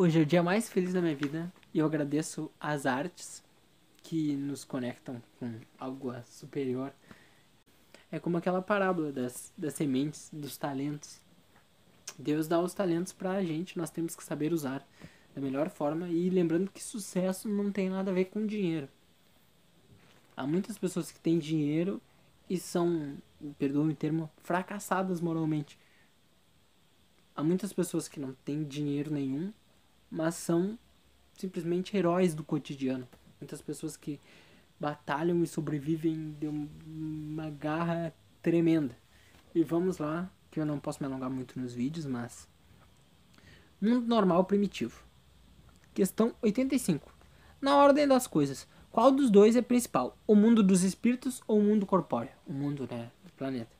Hoje é o dia mais feliz da minha vida e eu agradeço as artes que nos conectam com algo superior. É como aquela parábola das, das sementes, dos talentos. Deus dá os talentos pra gente, nós temos que saber usar da melhor forma e lembrando que sucesso não tem nada a ver com dinheiro. Há muitas pessoas que têm dinheiro e são, perdoe o termo, fracassadas moralmente. Há muitas pessoas que não têm dinheiro nenhum mas são simplesmente heróis do cotidiano. Muitas pessoas que batalham e sobrevivem de uma garra tremenda. E vamos lá, que eu não posso me alongar muito nos vídeos, mas. Mundo normal primitivo. Questão 85. Na ordem das coisas, qual dos dois é principal? O mundo dos espíritos ou o mundo corpóreo? O mundo, né, do planeta.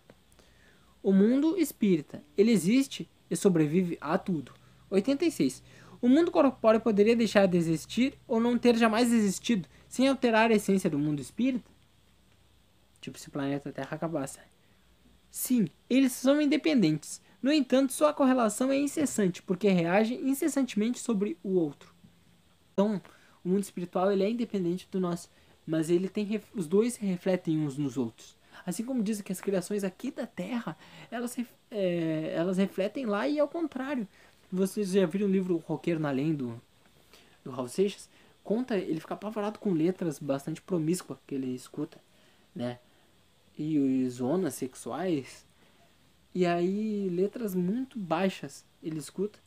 O mundo espírita, ele existe e sobrevive a tudo. 86. O mundo corpóreo poderia deixar de existir ou não ter jamais existido, sem alterar a essência do mundo espírita? Tipo, se o planeta Terra acabasse. Sim, eles são independentes. No entanto, sua correlação é incessante, porque reagem incessantemente sobre o outro. Então, o mundo espiritual ele é independente do nosso, mas ele tem os dois se refletem uns nos outros. Assim como dizem que as criações aqui da Terra, elas, é, elas refletem lá e ao contrário. Vocês já viram o livro Roqueiro na Além do, do Raul Seixas? Conta, ele fica apavorado com letras bastante promíscuas que ele escuta, né? E zonas sexuais. E aí, letras muito baixas ele escuta.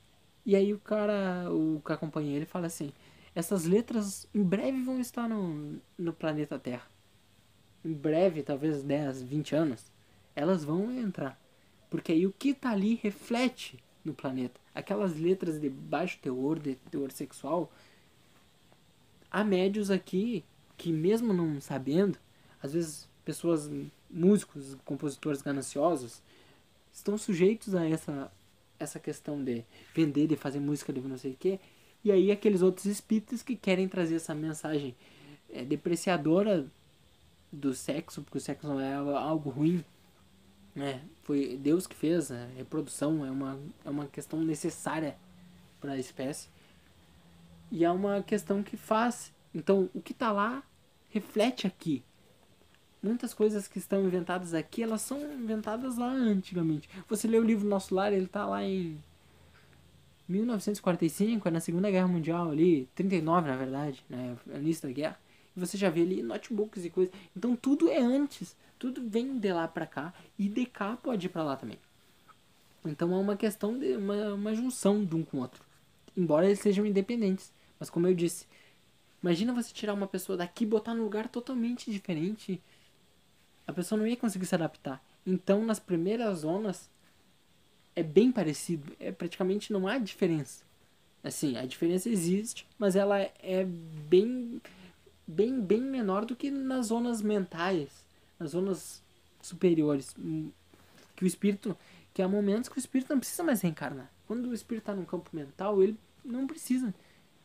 E aí o cara, o que acompanha ele fala assim, essas letras em breve vão estar no, no planeta Terra. Em breve, talvez 10, 20 anos, elas vão entrar. Porque aí o que tá ali reflete no planeta. Aquelas letras de baixo teor, de teor sexual, há médios aqui que mesmo não sabendo, às vezes pessoas, músicos, compositores gananciosos, estão sujeitos a essa essa questão de vender, de fazer música de não sei o quê. E aí aqueles outros espíritos que querem trazer essa mensagem é, depreciadora do sexo, porque o sexo não é algo ruim, é, foi Deus que fez, a reprodução é uma, é uma questão necessária para a espécie. E é uma questão que faz. Então, o que está lá reflete aqui. Muitas coisas que estão inventadas aqui, elas são inventadas lá antigamente. Você lê o livro Nosso Lar, ele está lá em 1945, é na Segunda Guerra Mundial ali, 39 na verdade, né, início da guerra. E você já vê ali notebooks e coisas. Então tudo é antes. Tudo vem de lá para cá e de cá pode ir para lá também. Então é uma questão de uma, uma junção de um com o outro. Embora eles sejam independentes. Mas como eu disse, imagina você tirar uma pessoa daqui e botar num lugar totalmente diferente. A pessoa não ia conseguir se adaptar. Então nas primeiras zonas é bem parecido. É praticamente não há diferença. Assim, a diferença existe, mas ela é bem bem, bem menor do que nas zonas mentais, nas zonas superiores. Hum, que o espírito, que há momentos que o espírito não precisa mais reencarnar. Quando o espírito está no campo mental, ele não precisa.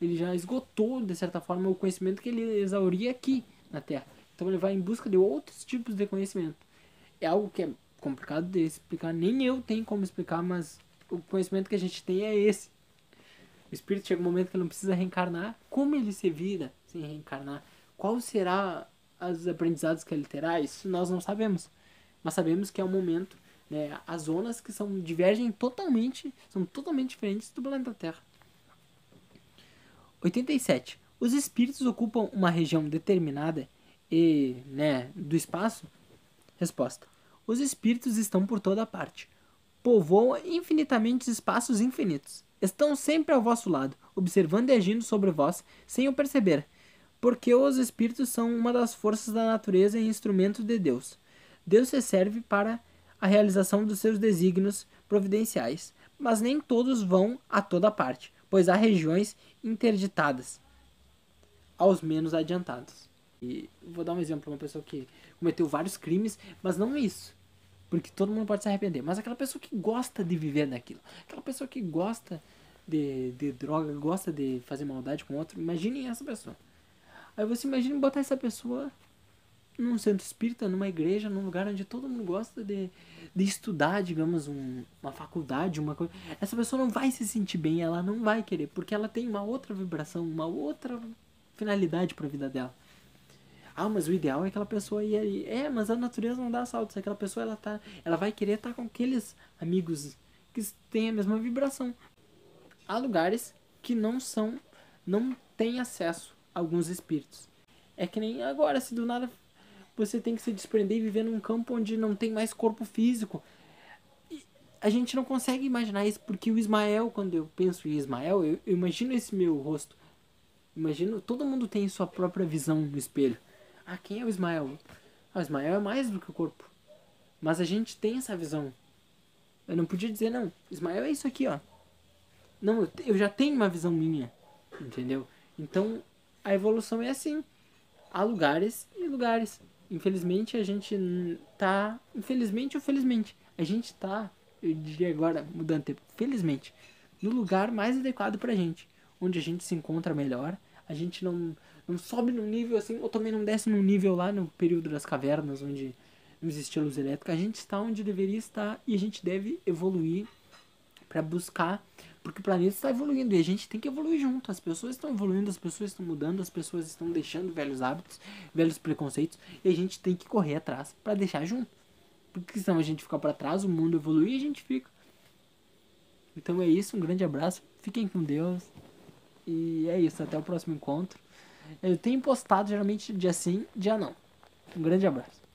Ele já esgotou, de certa forma, o conhecimento que ele exauria aqui na Terra. Então ele vai em busca de outros tipos de conhecimento. É algo que é complicado de explicar, nem eu tenho como explicar, mas o conhecimento que a gente tem é esse. O espírito chega um momento que ele não precisa reencarnar. Como ele se vira sem reencarnar? Qual será os aprendizados que ele terá? Isso nós não sabemos. Mas sabemos que é um momento, né, as zonas que são divergem totalmente, são totalmente diferentes do planeta Terra. 87. Os espíritos ocupam uma região determinada e, né, do espaço? Resposta. Os espíritos estão por toda parte. Povoam infinitamente espaços infinitos. Estão sempre ao vosso lado, observando e agindo sobre vós, sem o perceber porque os espíritos são uma das forças da natureza e instrumentos de Deus. Deus se serve para a realização dos seus desígnios providenciais, mas nem todos vão a toda parte, pois há regiões interditadas aos menos adiantados. E vou dar um exemplo, uma pessoa que cometeu vários crimes, mas não isso, porque todo mundo pode se arrepender, mas aquela pessoa que gosta de viver naquilo, aquela pessoa que gosta de, de droga, gosta de fazer maldade com outro, imaginem essa pessoa. Aí você imagina botar essa pessoa num centro espírita, numa igreja, num lugar onde todo mundo gosta de, de estudar, digamos, um, uma faculdade, uma coisa. Essa pessoa não vai se sentir bem, ela não vai querer, porque ela tem uma outra vibração, uma outra finalidade para a vida dela. Ah, mas o ideal é aquela pessoa ir ali. É, mas a natureza não dá saltos. Aquela pessoa ela tá, ela vai querer estar tá com aqueles amigos que têm a mesma vibração. Há lugares que não são, não têm acesso alguns espíritos. É que nem agora, se do nada você tem que se desprender e viver num campo onde não tem mais corpo físico. E a gente não consegue imaginar isso porque o Ismael, quando eu penso em Ismael, eu, eu imagino esse meu rosto. Imagino, todo mundo tem sua própria visão no espelho. Ah, quem é o Ismael? Ah, o Ismael é mais do que o corpo. Mas a gente tem essa visão. Eu não podia dizer, não, Ismael é isso aqui, ó. Não, eu já tenho uma visão minha. Entendeu? Então, a evolução é assim. Há lugares e lugares. Infelizmente, a gente tá. Infelizmente ou felizmente, a gente tá, eu diria agora, mudando tempo, felizmente, no lugar mais adequado pra gente. Onde a gente se encontra melhor. A gente não não sobe no nível assim, ou também não desce no nível lá no período das cavernas, onde não existia luz elétrica. A gente está onde deveria estar e a gente deve evoluir para buscar, porque o planeta está evoluindo e a gente tem que evoluir junto. As pessoas estão evoluindo, as pessoas estão mudando, as pessoas estão deixando velhos hábitos, velhos preconceitos e a gente tem que correr atrás para deixar junto. Porque senão a gente fica para trás, o mundo evolui e a gente fica. Então é isso, um grande abraço, fiquem com Deus. E é isso, até o próximo encontro. Eu tenho postado geralmente dia sim, dia não. Um grande abraço.